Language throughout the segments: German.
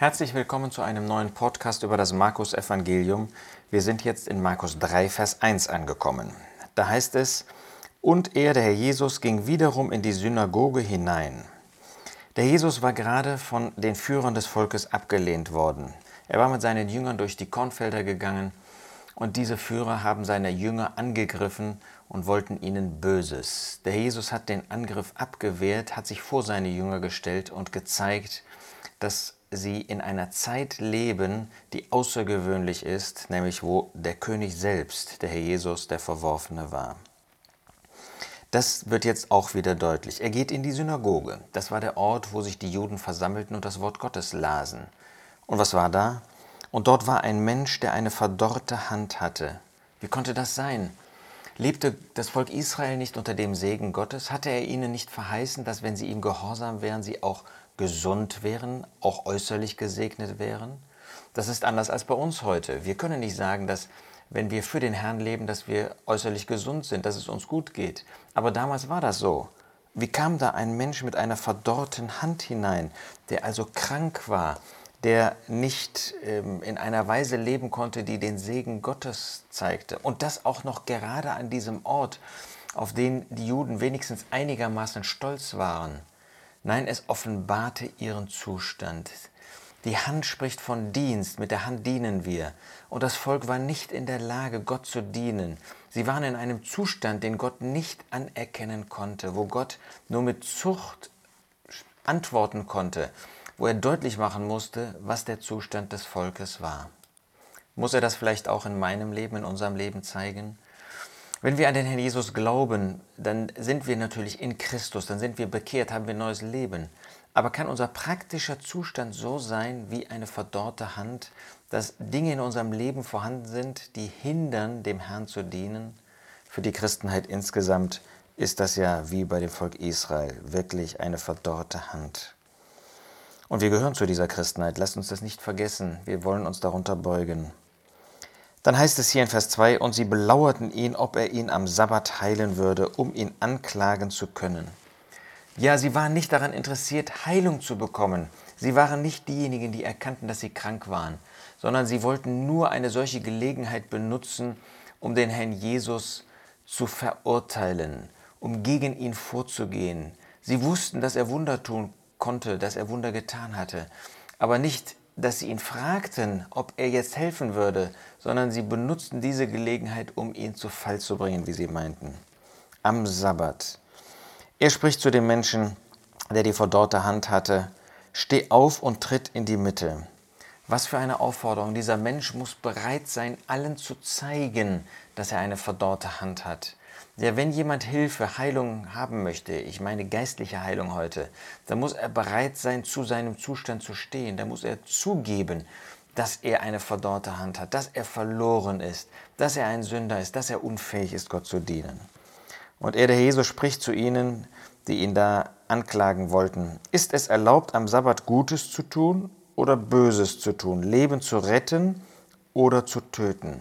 Herzlich willkommen zu einem neuen Podcast über das Markus Evangelium. Wir sind jetzt in Markus 3, Vers 1 angekommen. Da heißt es, und er, der Herr Jesus, ging wiederum in die Synagoge hinein. Der Jesus war gerade von den Führern des Volkes abgelehnt worden. Er war mit seinen Jüngern durch die Kornfelder gegangen und diese Führer haben seine Jünger angegriffen und wollten ihnen Böses. Der Jesus hat den Angriff abgewehrt, hat sich vor seine Jünger gestellt und gezeigt, dass sie in einer Zeit leben, die außergewöhnlich ist, nämlich wo der König selbst, der Herr Jesus, der Verworfene war. Das wird jetzt auch wieder deutlich. Er geht in die Synagoge. Das war der Ort, wo sich die Juden versammelten und das Wort Gottes lasen. Und was war da? Und dort war ein Mensch, der eine verdorrte Hand hatte. Wie konnte das sein? Lebte das Volk Israel nicht unter dem Segen Gottes? Hatte er ihnen nicht verheißen, dass wenn sie ihm gehorsam wären, sie auch gesund wären, auch äußerlich gesegnet wären? Das ist anders als bei uns heute. Wir können nicht sagen, dass wenn wir für den Herrn leben, dass wir äußerlich gesund sind, dass es uns gut geht. Aber damals war das so. Wie kam da ein Mensch mit einer verdorrten Hand hinein, der also krank war, der nicht ähm, in einer Weise leben konnte, die den Segen Gottes zeigte? Und das auch noch gerade an diesem Ort, auf den die Juden wenigstens einigermaßen stolz waren. Nein, es offenbarte ihren Zustand. Die Hand spricht von Dienst, mit der Hand dienen wir. Und das Volk war nicht in der Lage, Gott zu dienen. Sie waren in einem Zustand, den Gott nicht anerkennen konnte, wo Gott nur mit Zucht antworten konnte, wo er deutlich machen musste, was der Zustand des Volkes war. Muss er das vielleicht auch in meinem Leben, in unserem Leben zeigen? Wenn wir an den Herrn Jesus glauben, dann sind wir natürlich in Christus, dann sind wir bekehrt, haben wir neues Leben. Aber kann unser praktischer Zustand so sein wie eine verdorrte Hand, dass Dinge in unserem Leben vorhanden sind, die hindern, dem Herrn zu dienen? Für die Christenheit insgesamt ist das ja wie bei dem Volk Israel wirklich eine verdorrte Hand. Und wir gehören zu dieser Christenheit, lasst uns das nicht vergessen, wir wollen uns darunter beugen. Dann heißt es hier in Vers 2, und sie belauerten ihn, ob er ihn am Sabbat heilen würde, um ihn anklagen zu können. Ja, sie waren nicht daran interessiert, Heilung zu bekommen. Sie waren nicht diejenigen, die erkannten, dass sie krank waren, sondern sie wollten nur eine solche Gelegenheit benutzen, um den Herrn Jesus zu verurteilen, um gegen ihn vorzugehen. Sie wussten, dass er Wunder tun konnte, dass er Wunder getan hatte, aber nicht dass sie ihn fragten, ob er jetzt helfen würde, sondern sie benutzten diese Gelegenheit, um ihn zu Fall zu bringen, wie sie meinten. Am Sabbat. Er spricht zu dem Menschen, der die verdorrte Hand hatte, Steh auf und tritt in die Mitte. Was für eine Aufforderung. Dieser Mensch muss bereit sein, allen zu zeigen, dass er eine verdorrte Hand hat. Ja, wenn jemand Hilfe, Heilung haben möchte, ich meine geistliche Heilung heute, dann muss er bereit sein, zu seinem Zustand zu stehen. Da muss er zugeben, dass er eine verdorrte Hand hat, dass er verloren ist, dass er ein Sünder ist, dass er unfähig ist, Gott zu dienen. Und er, der Jesus, spricht zu ihnen, die ihn da anklagen wollten. Ist es erlaubt, am Sabbat Gutes zu tun oder Böses zu tun, Leben zu retten oder zu töten?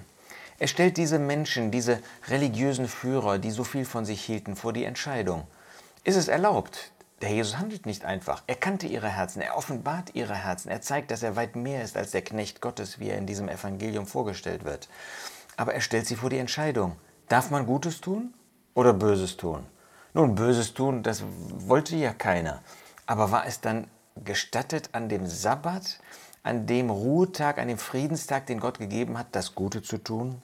Er stellt diese Menschen, diese religiösen Führer, die so viel von sich hielten, vor die Entscheidung. Ist es erlaubt? Der Jesus handelt nicht einfach. Er kannte ihre Herzen, er offenbart ihre Herzen, er zeigt, dass er weit mehr ist als der Knecht Gottes, wie er in diesem Evangelium vorgestellt wird. Aber er stellt sie vor die Entscheidung. Darf man Gutes tun oder Böses tun? Nun, Böses tun, das wollte ja keiner. Aber war es dann gestattet, an dem Sabbat, an dem Ruhetag, an dem Friedenstag, den Gott gegeben hat, das Gute zu tun?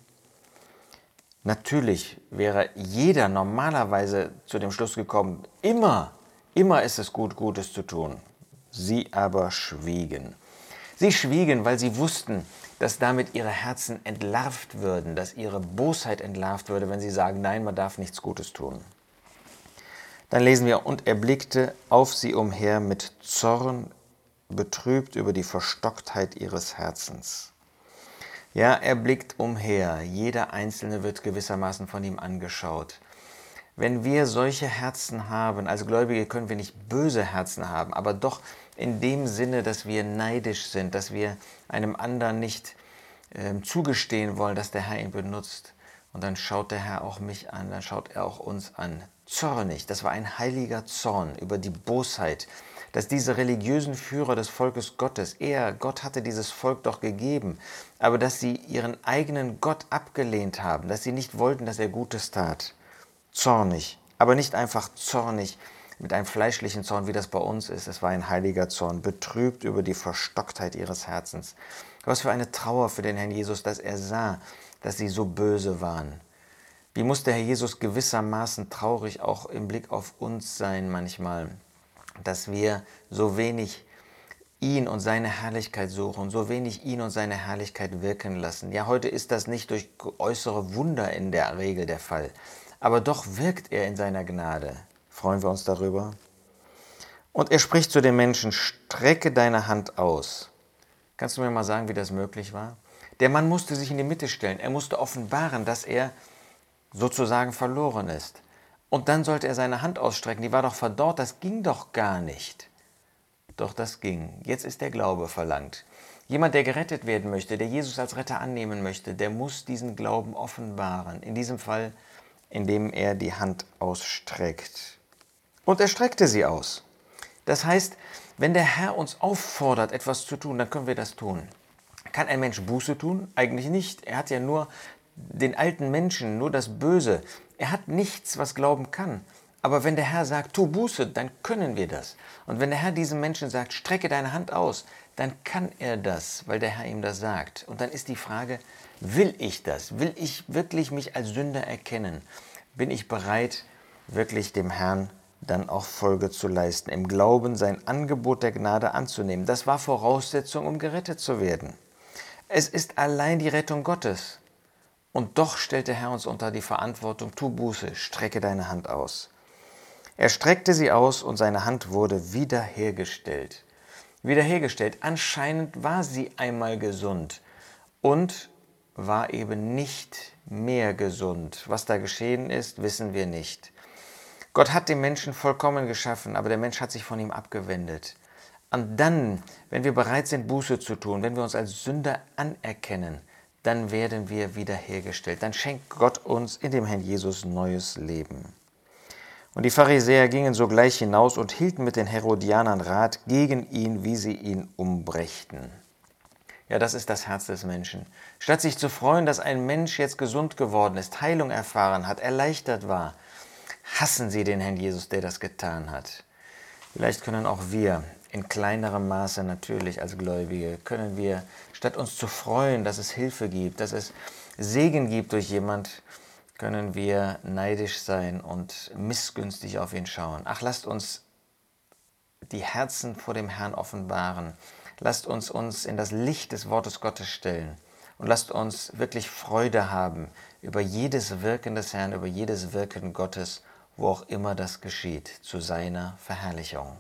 Natürlich wäre jeder normalerweise zu dem Schluss gekommen, immer, immer ist es gut, Gutes zu tun. Sie aber schwiegen. Sie schwiegen, weil sie wussten, dass damit ihre Herzen entlarvt würden, dass ihre Bosheit entlarvt würde, wenn sie sagen, nein, man darf nichts Gutes tun. Dann lesen wir, und er blickte auf sie umher mit Zorn, betrübt über die Verstocktheit ihres Herzens. Ja, er blickt umher. Jeder Einzelne wird gewissermaßen von ihm angeschaut. Wenn wir solche Herzen haben, als Gläubige können wir nicht böse Herzen haben, aber doch in dem Sinne, dass wir neidisch sind, dass wir einem anderen nicht äh, zugestehen wollen, dass der Herr ihn benutzt. Und dann schaut der Herr auch mich an, dann schaut er auch uns an. Zornig, das war ein heiliger Zorn über die Bosheit, dass diese religiösen Führer des Volkes Gottes, er, Gott hatte dieses Volk doch gegeben, aber dass sie ihren eigenen Gott abgelehnt haben, dass sie nicht wollten, dass er Gutes tat. Zornig, aber nicht einfach zornig mit einem fleischlichen Zorn, wie das bei uns ist. Es war ein heiliger Zorn, betrübt über die Verstocktheit ihres Herzens. Was für eine Trauer für den Herrn Jesus, dass er sah, dass sie so böse waren. Wie muss der Herr Jesus gewissermaßen traurig auch im Blick auf uns sein manchmal, dass wir so wenig ihn und seine Herrlichkeit suchen, so wenig ihn und seine Herrlichkeit wirken lassen. Ja, heute ist das nicht durch äußere Wunder in der Regel der Fall, aber doch wirkt er in seiner Gnade. Freuen wir uns darüber? Und er spricht zu den Menschen, strecke deine Hand aus. Kannst du mir mal sagen, wie das möglich war? Der Mann musste sich in die Mitte stellen. Er musste offenbaren, dass er sozusagen verloren ist. Und dann sollte er seine Hand ausstrecken. Die war doch verdorrt. Das ging doch gar nicht. Doch das ging. Jetzt ist der Glaube verlangt. Jemand, der gerettet werden möchte, der Jesus als Retter annehmen möchte, der muss diesen Glauben offenbaren. In diesem Fall, indem er die Hand ausstreckt. Und er streckte sie aus. Das heißt, wenn der Herr uns auffordert, etwas zu tun, dann können wir das tun. Kann ein Mensch Buße tun? Eigentlich nicht. Er hat ja nur den alten Menschen, nur das Böse. Er hat nichts, was Glauben kann. Aber wenn der Herr sagt, tu Buße, dann können wir das. Und wenn der Herr diesem Menschen sagt, strecke deine Hand aus, dann kann er das, weil der Herr ihm das sagt. Und dann ist die Frage, will ich das? Will ich wirklich mich als Sünder erkennen? Bin ich bereit, wirklich dem Herrn dann auch Folge zu leisten, im Glauben sein Angebot der Gnade anzunehmen? Das war Voraussetzung, um gerettet zu werden. Es ist allein die Rettung Gottes. Und doch stellt der Herr uns unter die Verantwortung, tu Buße, strecke deine Hand aus. Er streckte sie aus und seine Hand wurde wiederhergestellt. Wiederhergestellt. Anscheinend war sie einmal gesund und war eben nicht mehr gesund. Was da geschehen ist, wissen wir nicht. Gott hat den Menschen vollkommen geschaffen, aber der Mensch hat sich von ihm abgewendet. Und dann, wenn wir bereit sind, Buße zu tun, wenn wir uns als Sünder anerkennen, dann werden wir wiederhergestellt. Dann schenkt Gott uns in dem Herrn Jesus neues Leben. Und die Pharisäer gingen sogleich hinaus und hielten mit den Herodianern Rat gegen ihn, wie sie ihn umbrächten. Ja, das ist das Herz des Menschen. Statt sich zu freuen, dass ein Mensch jetzt gesund geworden ist, Heilung erfahren hat, erleichtert war, hassen sie den Herrn Jesus, der das getan hat. Vielleicht können auch wir in kleinerem Maße natürlich als Gläubige, können wir, statt uns zu freuen, dass es Hilfe gibt, dass es Segen gibt durch jemand, können wir neidisch sein und missgünstig auf ihn schauen. Ach, lasst uns die Herzen vor dem Herrn offenbaren. Lasst uns uns in das Licht des Wortes Gottes stellen und lasst uns wirklich Freude haben über jedes Wirken des Herrn, über jedes Wirken Gottes, wo auch immer das geschieht, zu seiner Verherrlichung.